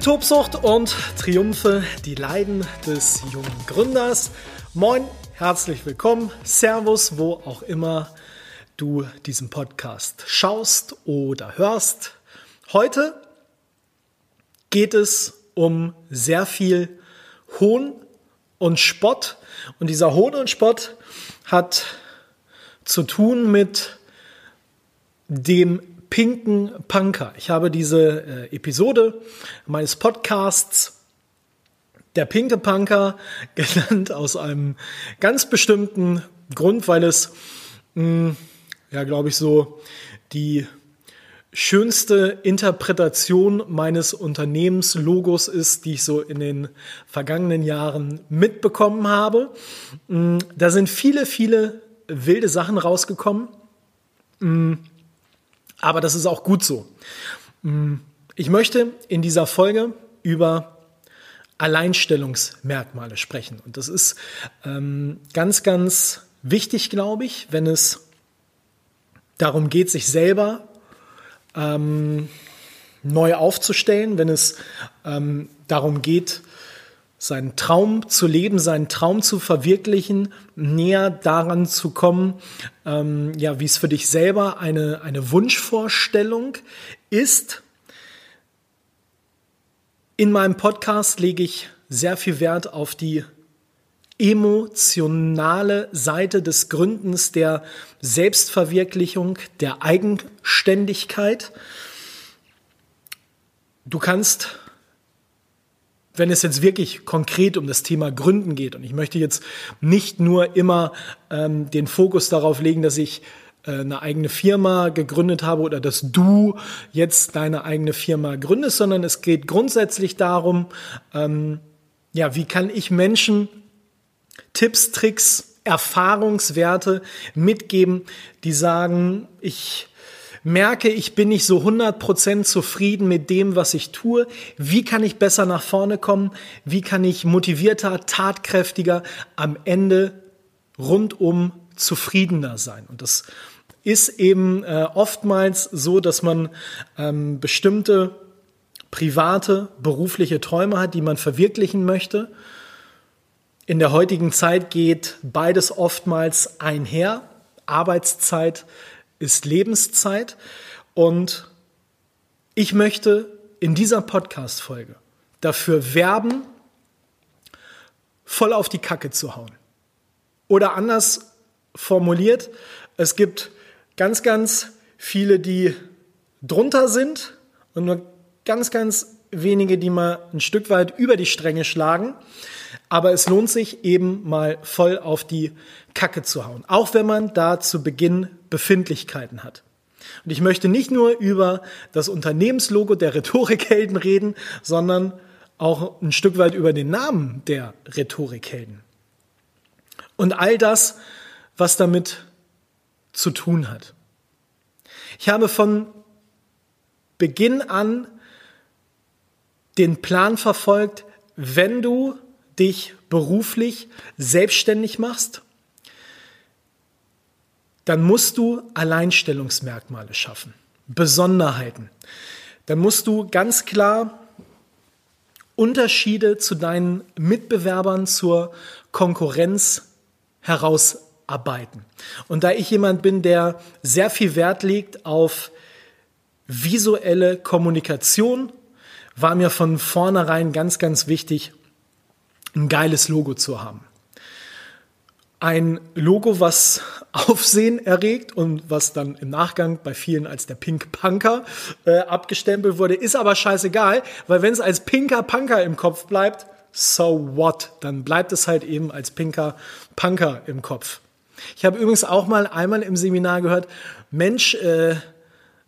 Tim Tobsucht und Triumphe, die Leiden des jungen Gründers. Moin, herzlich willkommen, Servus, wo auch immer du diesen Podcast schaust oder hörst. Heute geht es um sehr viel Hohn und Spott. Und dieser Hohn und Spott hat zu tun mit dem pinken Punker. Ich habe diese äh, Episode meines Podcasts der pinke Punker genannt aus einem ganz bestimmten Grund, weil es, mh, hm, ja, glaube ich, so die schönste Interpretation meines Unternehmenslogos ist, die ich so in den vergangenen Jahren mitbekommen habe. Hm, da sind viele, viele wilde Sachen rausgekommen. Aber das ist auch gut so. Mm, ich möchte in dieser Folge über Alleinstellungsmerkmale sprechen. Und das ist ähm, ganz, ganz wichtig, glaube ich, wenn es darum geht, sich selber ähm, neu aufzustellen, wenn es ähm, darum geht, seinen Traum zu leben, seinen Traum zu verwirklichen, näher daran zu kommen, ähm, ja, wie es für dich selber eine, eine Wunschvorstellung ist. In meinem Podcast lege ich sehr viel Wert auf die emotionale Seite des Gründens der Selbstverwirklichung, der Eigenständigkeit. Du kannst wenn es jetzt wirklich konkret um das Thema Gründen geht, und ich möchte jetzt nicht nur immer ähm, den Fokus darauf legen, dass ich äh, eine eigene Firma gegründet habe oder dass du jetzt deine eigene Firma gründest, sondern es geht grundsätzlich darum, ähm, ja, wie kann ich Menschen Tipps, Tricks, Erfahrungswerte mitgeben, die sagen, ich merke, ich bin nicht so 100% zufrieden mit dem, was ich tue. Wie kann ich besser nach vorne kommen? Wie kann ich motivierter, tatkräftiger am Ende rundum zufriedener sein? Und das ist eben äh, oftmals so, dass man ähm, bestimmte private, berufliche Träume hat, die man verwirklichen möchte. In der heutigen Zeit geht beides oftmals einher. Arbeitszeit ist Lebenszeit. Und ich möchte in dieser Podcast-Folge dafür werben, voll auf die Kacke zu hauen. Oder anders formuliert, es gibt ganz, ganz viele, die drunter sind und nur ganz, ganz wenige, die mal ein Stück weit über die Stränge schlagen. Aber es lohnt sich eben mal voll auf die Kacke zu hauen. Auch wenn man da zu Beginn Befindlichkeiten hat. Und ich möchte nicht nur über das Unternehmenslogo der Rhetorikhelden reden, sondern auch ein Stück weit über den Namen der Rhetorikhelden. Und all das, was damit zu tun hat. Ich habe von Beginn an den Plan verfolgt, wenn du dich beruflich selbstständig machst, dann musst du Alleinstellungsmerkmale schaffen, Besonderheiten. Dann musst du ganz klar Unterschiede zu deinen Mitbewerbern zur Konkurrenz herausarbeiten. Und da ich jemand bin, der sehr viel Wert legt auf visuelle Kommunikation, war mir von vornherein ganz, ganz wichtig, ein geiles Logo zu haben. Ein Logo, was Aufsehen erregt und was dann im Nachgang bei vielen als der Pink Punker äh, abgestempelt wurde, ist aber scheißegal, weil wenn es als Pinker Punker im Kopf bleibt, so what? Dann bleibt es halt eben als Pinker Punker im Kopf. Ich habe übrigens auch mal einmal im Seminar gehört, Mensch, äh,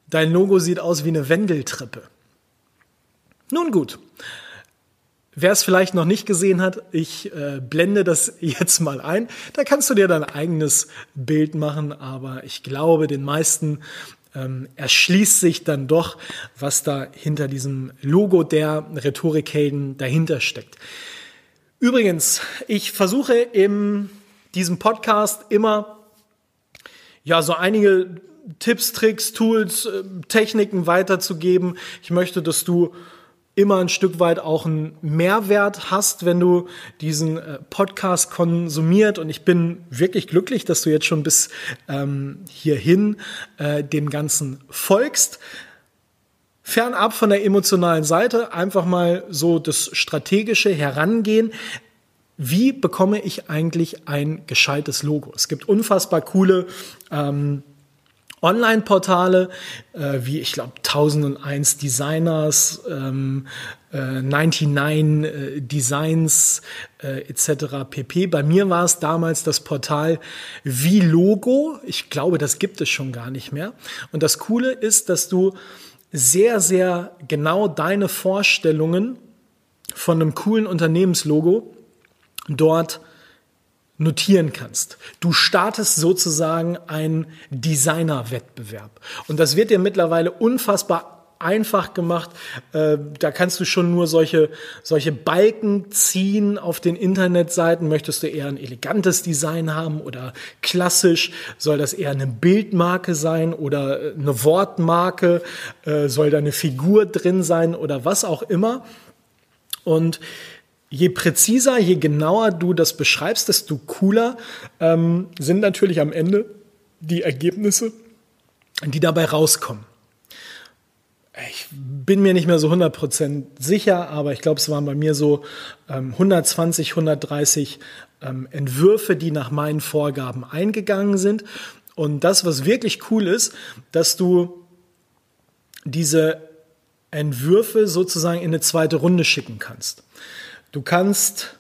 dein Logo sieht aus wie eine Wendeltreppe. Nun gut, Wer es vielleicht noch nicht gesehen hat, ich äh, blende das jetzt mal ein. Da kannst du dir dein eigenes Bild machen, aber ich glaube, den meisten ähm, erschließt sich dann doch, was da hinter diesem Logo der Rhetorikhelden dahinter steckt. Übrigens, ich versuche in diesem Podcast immer ja so einige Tipps, Tricks, Tools, äh, Techniken weiterzugeben. Ich möchte, dass du immer ein Stück weit auch einen Mehrwert hast, wenn du diesen äh, Podcast konsumiert. Und ich bin wirklich glücklich, dass du jetzt schon bis ähm, hierhin äh, dem Ganzen folgst. Fernab von der emotionalen Seite, einfach mal so das strategische Herangehen. Wie bekomme ich eigentlich ein gescheites Logo? Es gibt unfassbar coole ähm, Online-Portale, äh, wie ich glaube 1001 Designers, ähm, äh, 99 äh, Designs äh, etc. pp. Bei mir war es damals das Portal wie Logo. Ich glaube, das gibt es schon gar nicht mehr. Und das Coole ist, dass du sehr, sehr genau deine Vorstellungen von einem coolen Unternehmenslogo dort notieren kannst. Du startest sozusagen einen Designer-Wettbewerb. Und das wird dir mittlerweile unfassbar einfach gemacht. Äh, da kannst du schon nur solche, solche Balken ziehen auf den Internetseiten. Möchtest du eher ein elegantes Design haben oder klassisch? Soll das eher eine Bildmarke sein oder äh, eine Wortmarke? Äh, soll da eine Figur drin sein oder was auch immer? Und je präziser, je genauer du das beschreibst, desto cooler ähm, sind natürlich am Ende die Ergebnisse, die dabei rauskommen. Ich bin mir nicht mehr so 100% sicher, aber ich glaube, es waren bei mir so ähm, 120, 130 ähm, Entwürfe, die nach meinen Vorgaben eingegangen sind. Und das, was wirklich cool ist, dass du diese Entwürfe sozusagen in eine zweite Runde schicken kannst. Du kannst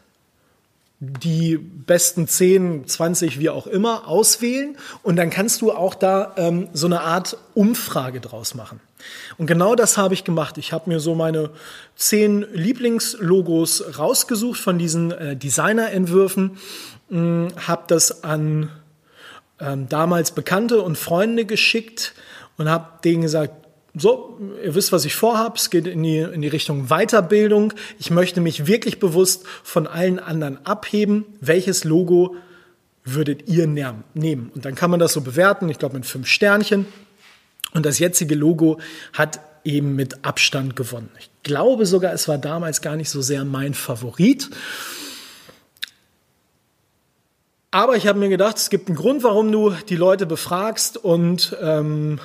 die besten 10, 20, wie auch immer, auswählen und dann kannst du auch da ähm, so eine Art Umfrage draus machen. Und genau das habe ich gemacht. Ich habe mir so meine zehn Lieblingslogos rausgesucht von diesen äh, Designerentwürfen, hm, habe das an ähm, damals Bekannte und Freunde geschickt und habe denen gesagt, so, ihr wisst, was ich vorhabe. Es geht in die, in die Richtung Weiterbildung. Ich möchte mich wirklich bewusst von allen anderen abheben. Welches Logo würdet ihr nehmen? Und dann kann man das so bewerten, ich glaube mit fünf Sternchen. Und das jetzige Logo hat eben mit Abstand gewonnen. Ich glaube sogar, es war damals gar nicht so sehr mein Favorit. Aber ich habe mir gedacht, es gibt einen Grund, warum du die Leute befragst und ähm,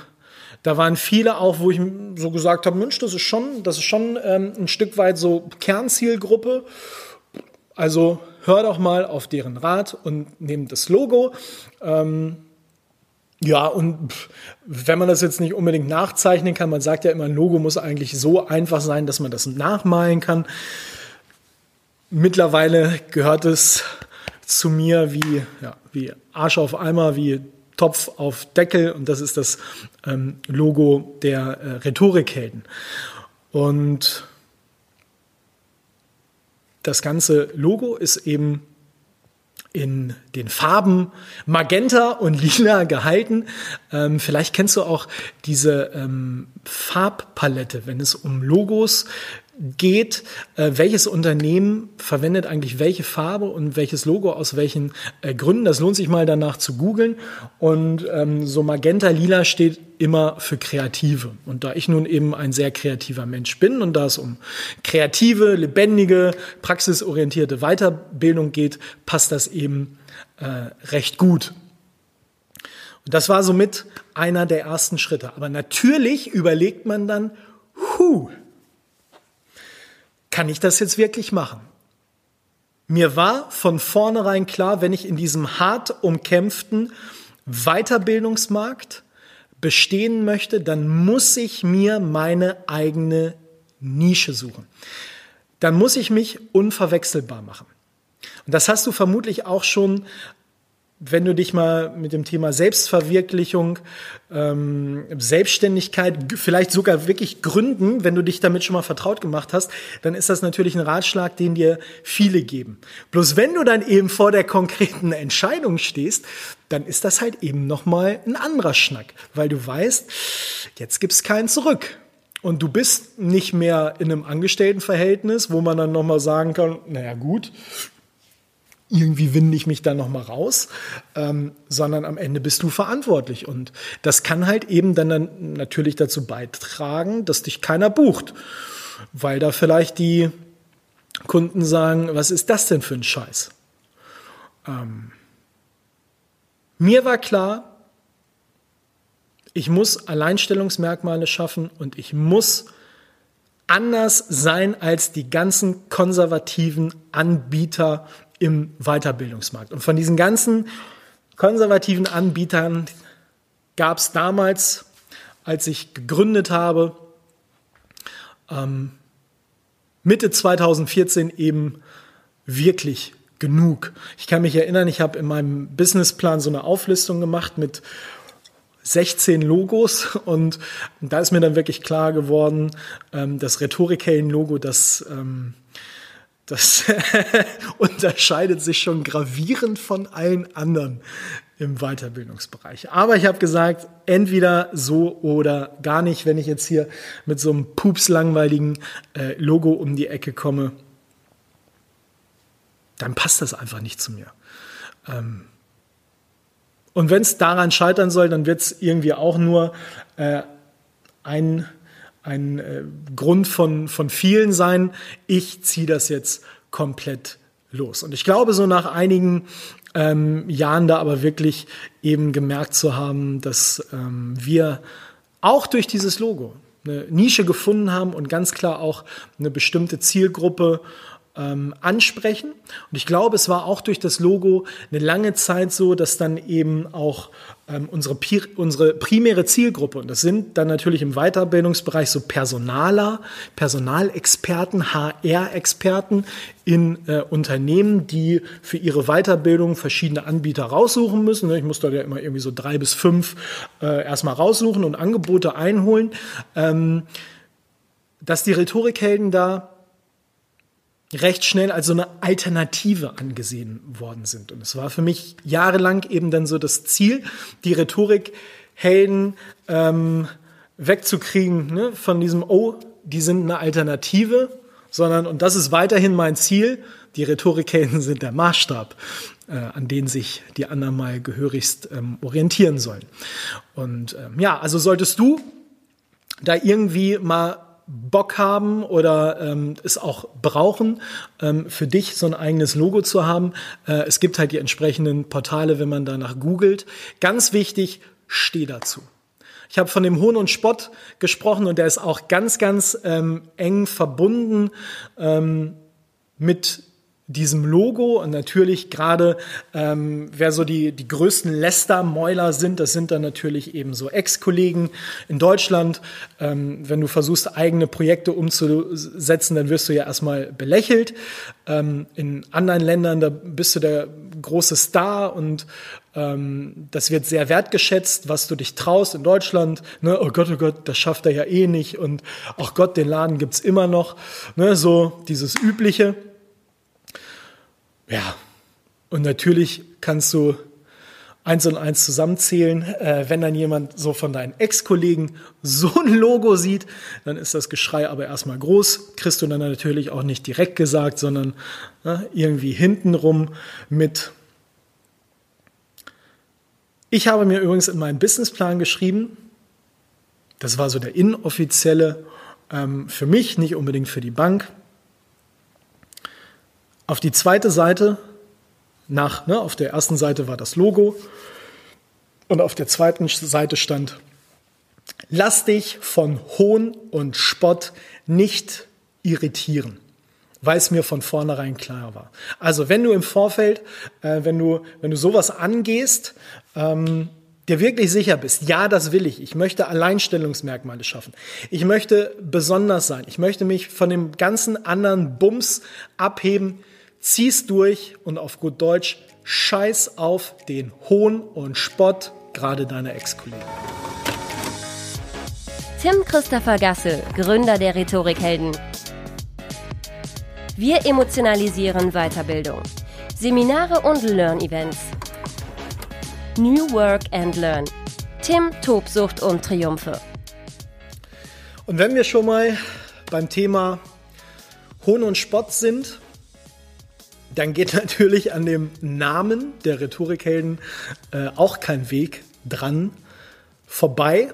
da waren viele auch, wo ich so gesagt habe, Mensch, das ist schon, das ist schon ähm, ein Stück weit so Kernzielgruppe. Also hör doch mal auf deren Rat und nehmt das Logo. Ähm, ja, und wenn man das jetzt nicht unbedingt nachzeichnen kann, man sagt ja immer, ein Logo muss eigentlich so einfach sein, dass man das nachmalen kann. Mittlerweile gehört es zu mir wie, ja, wie Arsch auf Eimer, wie Topf auf Deckel und das ist das ähm, Logo der äh, Rhetorikhelden. Und das ganze Logo ist eben in den Farben Magenta und Lila gehalten. Ähm, vielleicht kennst du auch diese ähm, Farbpalette, wenn es um Logos geht, äh, welches Unternehmen verwendet eigentlich welche Farbe und welches Logo aus welchen äh, Gründen. Das lohnt sich mal danach zu googeln. Und ähm, so Magenta Lila steht immer für Kreative. Und da ich nun eben ein sehr kreativer Mensch bin und da es um kreative, lebendige, praxisorientierte Weiterbildung geht, passt das eben äh, recht gut. Und das war somit einer der ersten Schritte. Aber natürlich überlegt man dann, huh, kann ich das jetzt wirklich machen? Mir war von vornherein klar, wenn ich in diesem hart umkämpften Weiterbildungsmarkt bestehen möchte, dann muss ich mir meine eigene Nische suchen. Dann muss ich mich unverwechselbar machen. Und das hast du vermutlich auch schon wenn du dich mal mit dem Thema Selbstverwirklichung, ähm, Selbstständigkeit, vielleicht sogar wirklich Gründen, wenn du dich damit schon mal vertraut gemacht hast, dann ist das natürlich ein Ratschlag, den dir viele geben. Bloß wenn du dann eben vor der konkreten Entscheidung stehst, dann ist das halt eben nochmal ein anderer Schnack, weil du weißt, jetzt gibt's keinen zurück. Und du bist nicht mehr in einem Angestelltenverhältnis, wo man dann nochmal sagen kann, naja gut, irgendwie winde ich mich da noch mal raus, ähm, sondern am Ende bist du verantwortlich und das kann halt eben dann, dann natürlich dazu beitragen, dass dich keiner bucht, weil da vielleicht die Kunden sagen, was ist das denn für ein Scheiß? Ähm, mir war klar, ich muss Alleinstellungsmerkmale schaffen und ich muss anders sein als die ganzen konservativen Anbieter im Weiterbildungsmarkt. Und von diesen ganzen konservativen Anbietern gab es damals, als ich gegründet habe, ähm, Mitte 2014 eben wirklich genug. Ich kann mich erinnern, ich habe in meinem Businessplan so eine Auflistung gemacht mit 16 Logos und da ist mir dann wirklich klar geworden, ähm, das Rhetorikhelden-Logo, das ähm, das unterscheidet sich schon gravierend von allen anderen im Weiterbildungsbereich. Aber ich habe gesagt, entweder so oder gar nicht, wenn ich jetzt hier mit so einem pupslangweiligen äh, Logo um die Ecke komme, dann passt das einfach nicht zu mir. Ähm und wenn es daran scheitern soll, dann wird es irgendwie auch nur äh, ein ein äh, Grund von, von vielen sein, ich ziehe das jetzt komplett los. Und ich glaube, so nach einigen ähm, Jahren da aber wirklich eben gemerkt zu haben, dass ähm, wir auch durch dieses Logo eine Nische gefunden haben und ganz klar auch eine bestimmte Zielgruppe ähm, ansprechen. Und ich glaube, es war auch durch das Logo eine lange Zeit so, dass dann eben auch ähm, unsere, unsere primäre Zielgruppe, und das sind dann natürlich im Weiterbildungsbereich so Personaler, Personalexperten, HR-Experten in äh, Unternehmen, die für ihre Weiterbildung verschiedene Anbieter raussuchen müssen. Ich muss da ja immer irgendwie so drei bis fünf äh, erstmal raussuchen und Angebote einholen. Ähm, dass die Rhetorikhelden da recht schnell als so eine Alternative angesehen worden sind. Und es war für mich jahrelang eben dann so das Ziel, die Rhetorikhelden ähm, wegzukriegen ne, von diesem, oh, die sind eine Alternative, sondern, und das ist weiterhin mein Ziel, die Rhetorikhelden sind der Maßstab, äh, an den sich die anderen mal gehörigst ähm, orientieren sollen. Und ähm, ja, also solltest du da irgendwie mal Bock haben oder ähm, es auch brauchen, ähm, für dich so ein eigenes Logo zu haben. Äh, es gibt halt die entsprechenden Portale, wenn man danach googelt. Ganz wichtig, steh dazu. Ich habe von dem Hohn und Spott gesprochen und der ist auch ganz, ganz ähm, eng verbunden ähm, mit diesem Logo und natürlich gerade, ähm, wer so die, die größten Lästermäuler sind, das sind dann natürlich eben so Ex-Kollegen in Deutschland. Ähm, wenn du versuchst, eigene Projekte umzusetzen, dann wirst du ja erstmal belächelt. Ähm, in anderen Ländern, da bist du der große Star und ähm, das wird sehr wertgeschätzt, was du dich traust in Deutschland. Ne? Oh Gott, oh Gott, das schafft er ja eh nicht und ach Gott, den Laden gibt's immer noch. Ne? So dieses Übliche. Ja, und natürlich kannst du eins und eins zusammenzählen. Äh, wenn dann jemand so von deinen Ex-Kollegen so ein Logo sieht, dann ist das Geschrei aber erstmal groß. Kriegst du dann natürlich auch nicht direkt gesagt, sondern äh, irgendwie hintenrum mit. Ich habe mir übrigens in meinen Businessplan geschrieben, das war so der inoffizielle ähm, für mich, nicht unbedingt für die Bank. Auf die zweite Seite, nach, ne, auf der ersten Seite war das Logo und auf der zweiten Seite stand, lass dich von Hohn und Spott nicht irritieren, weil es mir von vornherein klar war. Also wenn du im Vorfeld, äh, wenn, du, wenn du sowas angehst, ähm, dir wirklich sicher bist, ja, das will ich. Ich möchte Alleinstellungsmerkmale schaffen. Ich möchte besonders sein. Ich möchte mich von dem ganzen anderen Bums abheben zieh's durch und auf gut Deutsch, scheiß auf den Hohn und Spott gerade deiner Ex-Kollegen. Tim Christopher Gasse, Gründer der Rhetorikhelden. Wir emotionalisieren Weiterbildung. Seminare und Learn-Events. New Work and Learn. Tim, Tobsucht und Triumphe. Und wenn wir schon mal beim Thema Hohn und Spott sind, dann geht natürlich an dem Namen der Rhetorikhelden äh, auch kein Weg dran vorbei.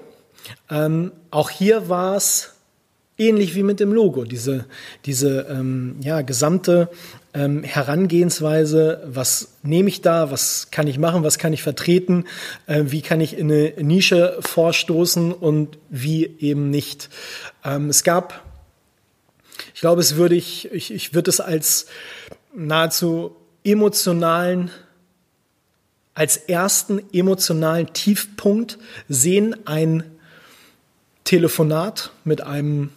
Ähm, auch hier war es ähnlich wie mit dem Logo, diese, diese ähm, ja, gesamte ähm, Herangehensweise, was nehme ich da, was kann ich machen, was kann ich vertreten, äh, wie kann ich in eine Nische vorstoßen und wie eben nicht. Ähm, es gab, glaube, es würde ich, ich, ich würde es als nahezu emotionalen als ersten emotionalen Tiefpunkt sehen ein Telefonat mit einem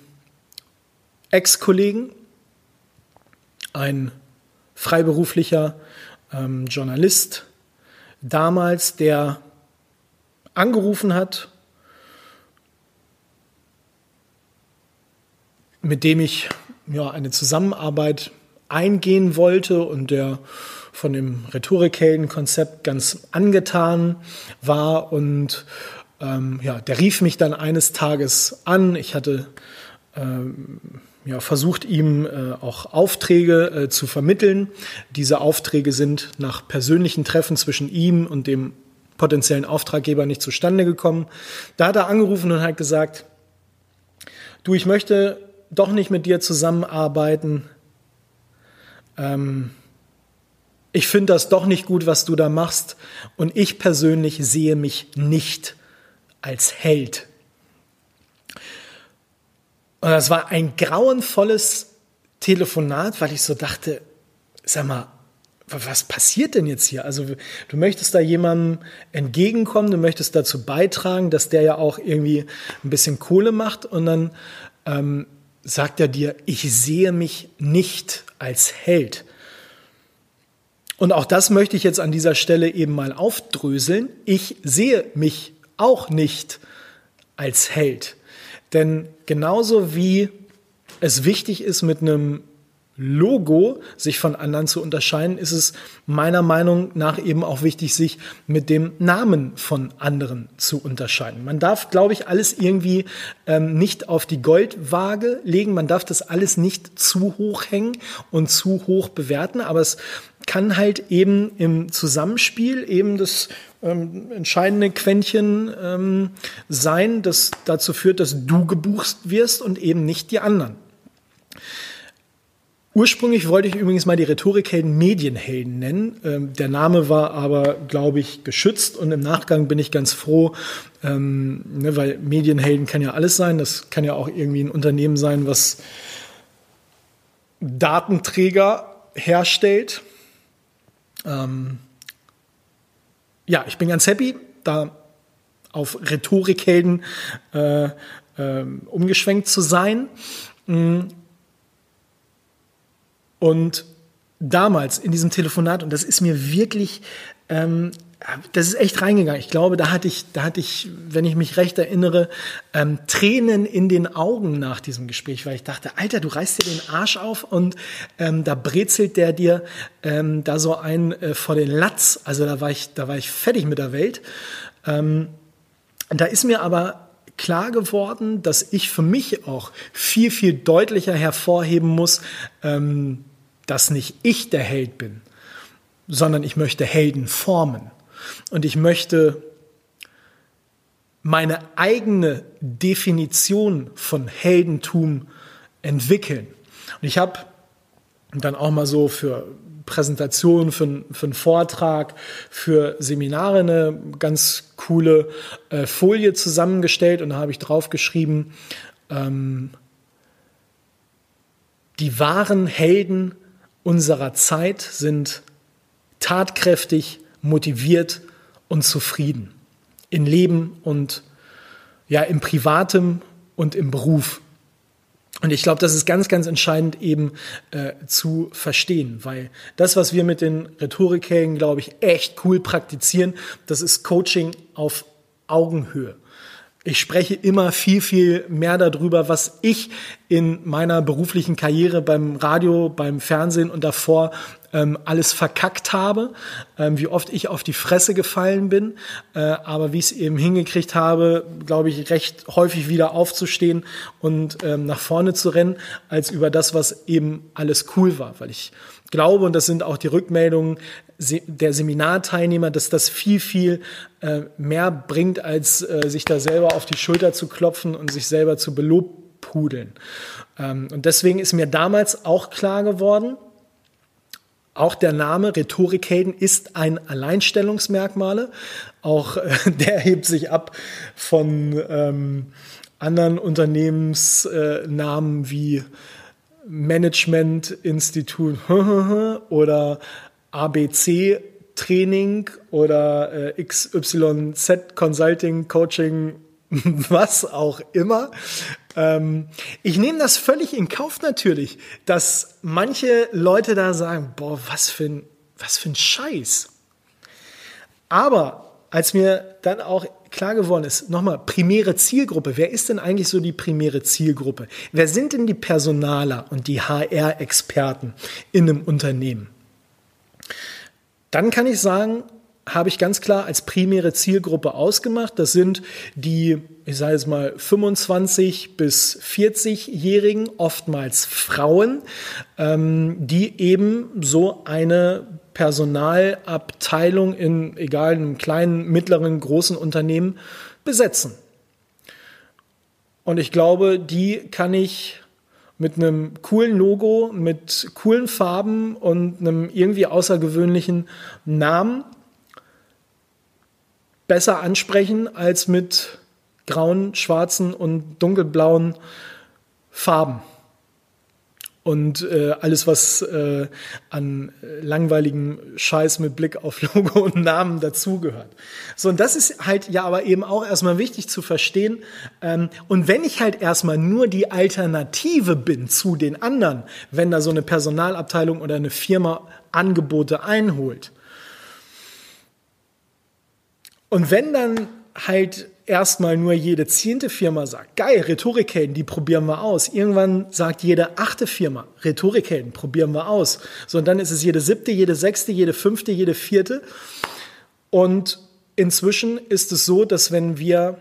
Ex-Kollegen, ein freiberuflicher ähm, Journalist damals, der angerufen hat, mit dem ich ja, eine Zusammenarbeit eingehen wollte und der von dem Rhetorikhelden-Konzept ganz angetan war und ähm, ja, der rief mich dann eines Tages an. Ich hatte ähm, ja, versucht, ihm äh, auch Aufträge äh, zu vermitteln. Diese Aufträge sind nach persönlichen Treffen zwischen ihm und dem potenziellen Auftraggeber nicht zustande gekommen. Da hat er angerufen und hat gesagt, du, ich möchte doch nicht mit dir zusammenarbeiten. Ähm, ich finde das doch nicht gut, was du da machst. Und ich persönlich sehe mich nicht als Held. Und das war ein grauenvolles Telefonat, weil ich so dachte, sag mal, was passiert denn jetzt hier? Also du möchtest da jemandem entgegenkommen, du möchtest dazu beitragen, dass der ja auch irgendwie ein bisschen Kohle macht und dann ähm, sagt er dir, ich sehe mich nicht als Held. Und auch das möchte ich jetzt an dieser Stelle eben mal aufdröseln. Ich sehe mich auch nicht als Held. Denn genauso wie es wichtig ist, mit einem Logo sich von anderen zu unterscheiden, ist es meiner Meinung nach eben auch wichtig, sich mit dem Namen von anderen zu unterscheiden. Man darf, glaube ich, alles irgendwie ähm, nicht auf die Goldwaage legen. Man darf das alles nicht zu hoch hängen und zu hoch bewerten. Aber es kann halt eben im Zusammenspiel eben das ähm, entscheidende Quäntchen ähm, sein, das dazu führt, dass du gebucht wirst und eben nicht die anderen. Ursprünglich wollte ich übrigens mal die Rhetorikhelden Medienhelden nennen. Ähm, der Name war aber, glaube ich, geschützt und im Nachgang bin ich ganz froh, ähm, ne, weil Medienhelden kann ja alles sein. Das kann ja auch irgendwie ein Unternehmen sein, was Datenträger herstellt. Ähm, ja, ich bin ganz happy, da auf Rhetorikhelden äh, äh, umgeschwenkt zu sein. Mm. Und damals in diesem Telefonat, und das ist mir wirklich ähm, das ist echt reingegangen. Ich glaube, da hatte ich, da hatte ich, wenn ich mich recht erinnere, ähm, Tränen in den Augen nach diesem Gespräch, weil ich dachte, Alter, du reißt dir den Arsch auf und ähm, da brezelt der dir ähm, da so ein äh, vor den Latz. Also da war ich, da war ich fertig mit der Welt. Ähm, da ist mir aber klar geworden, dass ich für mich auch viel, viel deutlicher hervorheben muss, ähm, dass nicht ich der Held bin, sondern ich möchte Helden formen. Und ich möchte meine eigene Definition von Heldentum entwickeln. Und ich habe dann auch mal so für Präsentationen, für, für einen Vortrag, für Seminare eine ganz coole äh, Folie zusammengestellt und da habe ich draufgeschrieben, ähm, die wahren Helden unserer Zeit sind tatkräftig, motiviert und zufrieden in Leben und ja im Privatem und im Beruf. Und ich glaube, das ist ganz, ganz entscheidend eben äh, zu verstehen, weil das, was wir mit den Rhetorikhelden, glaube ich, echt cool praktizieren, das ist Coaching auf Augenhöhe. Ich spreche immer viel, viel mehr darüber, was ich in meiner beruflichen Karriere beim Radio, beim Fernsehen und davor ähm, alles verkackt habe, ähm, wie oft ich auf die Fresse gefallen bin, äh, aber wie ich es eben hingekriegt habe, glaube ich, recht häufig wieder aufzustehen und ähm, nach vorne zu rennen, als über das, was eben alles cool war, weil ich glaube, und das sind auch die Rückmeldungen der Seminarteilnehmer, dass das viel, viel äh, mehr bringt, als äh, sich da selber auf die Schulter zu klopfen und sich selber zu belobpudeln. Ähm, und deswegen ist mir damals auch klar geworden, auch der Name Rhetorikhelden ist ein Alleinstellungsmerkmale. Auch äh, der hebt sich ab von ähm, anderen Unternehmensnamen wie Management Institut oder ABC Training oder äh, XYZ Consulting Coaching, was auch immer. Ähm, ich nehme das völlig in Kauf natürlich, dass manche Leute da sagen, boah, was für ein, was für ein Scheiß. Aber als mir dann auch klar geworden ist, nochmal, primäre Zielgruppe. Wer ist denn eigentlich so die primäre Zielgruppe? Wer sind denn die Personaler und die HR-Experten in einem Unternehmen? Dann kann ich sagen, habe ich ganz klar als primäre Zielgruppe ausgemacht. Das sind die, ich sage jetzt mal, 25 bis 40-Jährigen, oftmals Frauen, ähm, die eben so eine Personalabteilung in, egal, einem kleinen, mittleren, großen Unternehmen besetzen. Und ich glaube, die kann ich mit einem coolen Logo, mit coolen Farben und einem irgendwie außergewöhnlichen Namen besser ansprechen als mit grauen, schwarzen und dunkelblauen Farben und äh, alles, was äh, an langweiligem Scheiß mit Blick auf Logo und Namen dazugehört. So, und das ist halt ja aber eben auch erstmal wichtig zu verstehen. Ähm, und wenn ich halt erstmal nur die Alternative bin zu den anderen, wenn da so eine Personalabteilung oder eine Firma Angebote einholt, und wenn dann halt erstmal nur jede zehnte Firma sagt, geil, Rhetorikhelden, die probieren wir aus. Irgendwann sagt jede achte Firma, Rhetorikhelden, probieren wir aus. So, und dann ist es jede siebte, jede sechste, jede fünfte, jede vierte. Und inzwischen ist es so, dass wenn wir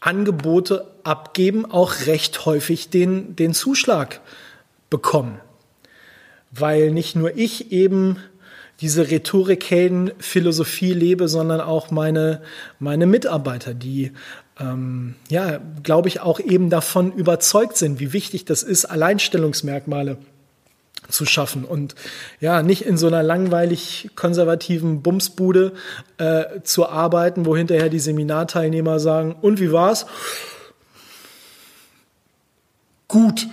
Angebote abgeben, auch recht häufig den, den Zuschlag bekommen. Weil nicht nur ich eben diese Rhetorikhelden-Philosophie lebe, sondern auch meine, meine Mitarbeiter, die ähm, ja, glaube ich, auch eben davon überzeugt sind, wie wichtig das ist, Alleinstellungsmerkmale zu schaffen und ja, nicht in so einer langweilig konservativen Bumsbude äh, zu arbeiten, wo hinterher die Seminarteilnehmer sagen, und wie war's? Gut.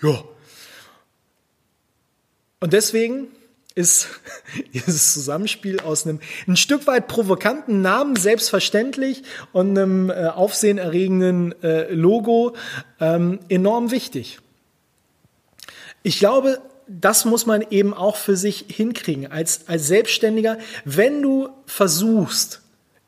Ja. Und deswegen ist dieses Zusammenspiel aus einem ein Stück weit provokanten Namen, selbstverständlich, und einem äh, aufsehenerregenden äh, Logo ähm, enorm wichtig. Ich glaube, das muss man eben auch für sich hinkriegen als, als Selbstständiger. Wenn du versuchst,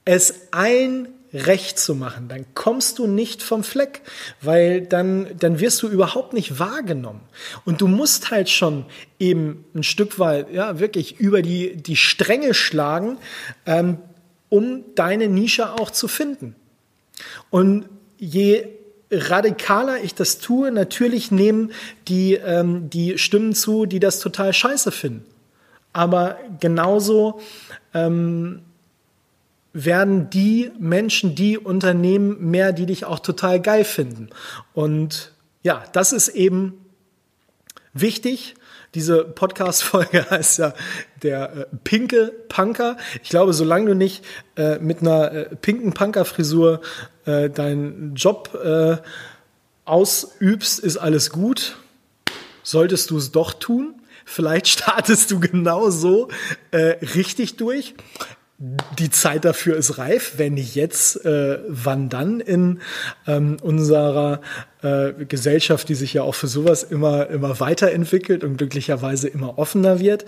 es ein recht zu machen, dann kommst du nicht vom Fleck, weil dann, dann wirst du überhaupt nicht wahrgenommen. Und du musst halt schon eben ein Stück weit, ja, wirklich über die, die Stränge schlagen, ähm, um deine Nische auch zu finden. Und je radikaler ich das tue, natürlich nehmen die, ähm, die Stimmen zu, die das total scheiße finden. Aber genauso ähm, werden die Menschen, die Unternehmen mehr, die dich auch total geil finden. Und ja, das ist eben wichtig. Diese Podcast-Folge heißt ja der äh, pinke Punker. Ich glaube, solange du nicht äh, mit einer äh, pinken Punker-Frisur äh, deinen Job äh, ausübst, ist alles gut. Solltest du es doch tun. Vielleicht startest du genau so äh, richtig durch. Die Zeit dafür ist reif. Wenn nicht jetzt, äh, wann dann in ähm, unserer äh, Gesellschaft, die sich ja auch für sowas immer, immer weiterentwickelt und glücklicherweise immer offener wird.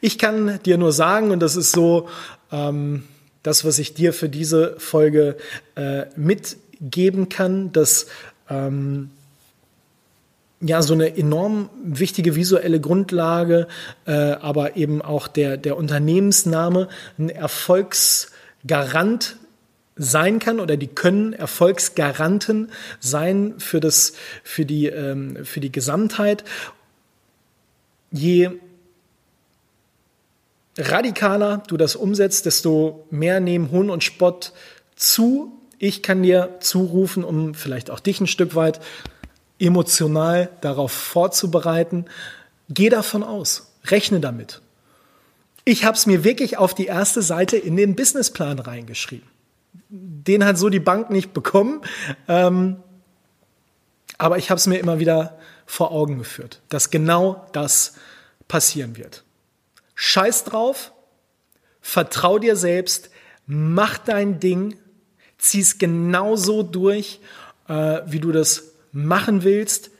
Ich kann dir nur sagen, und das ist so ähm, das, was ich dir für diese Folge äh, mitgeben kann, dass ähm, ja so eine enorm wichtige visuelle Grundlage, äh, aber eben auch der, der Unternehmensname ein Erfolgsgarant sein kann oder die können Erfolgsgaranten sein für, das, für, die, ähm, für die Gesamtheit. Je radikaler du das umsetzt, desto mehr nehmen Hohn und Spott zu. Ich kann dir zurufen, um vielleicht auch dich ein Stück weit emotional darauf vorzubereiten. Geh davon aus, rechne damit. Ich habe es mir wirklich auf die erste Seite in den Businessplan reingeschrieben. Den hat so die Bank nicht bekommen, ähm, aber ich habe es mir immer wieder vor Augen geführt, dass genau das passieren wird. Scheiß drauf, vertrau dir selbst, mach dein Ding, zieh es genauso durch, äh, wie du das machen willst,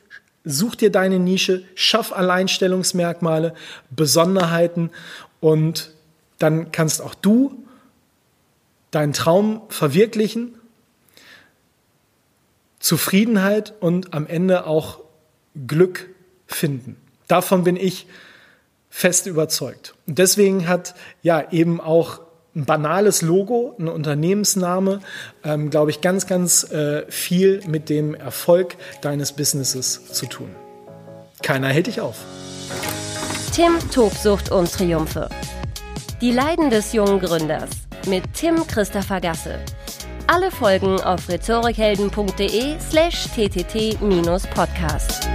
such dir deine Nische, schaff Alleinstellungsmerkmale, Besonderheiten und dann kannst auch du deinen Traum verwirklichen, Zufriedenheit und am Ende auch Glück finden. Davon bin ich fest überzeugt. Und deswegen hat ja eben auch ein banales Logo, ein Unternehmensname, ähm, glaube ich, ganz, ganz äh, viel mit dem Erfolg deines Businesses zu tun. Keiner hält dich auf. Tim Tobsucht und Triumphe. Die Leiden des jungen Gründers mit Tim Christopher Gasse. Alle Folgen auf rhetorikhelden.de slash ttt-podcast.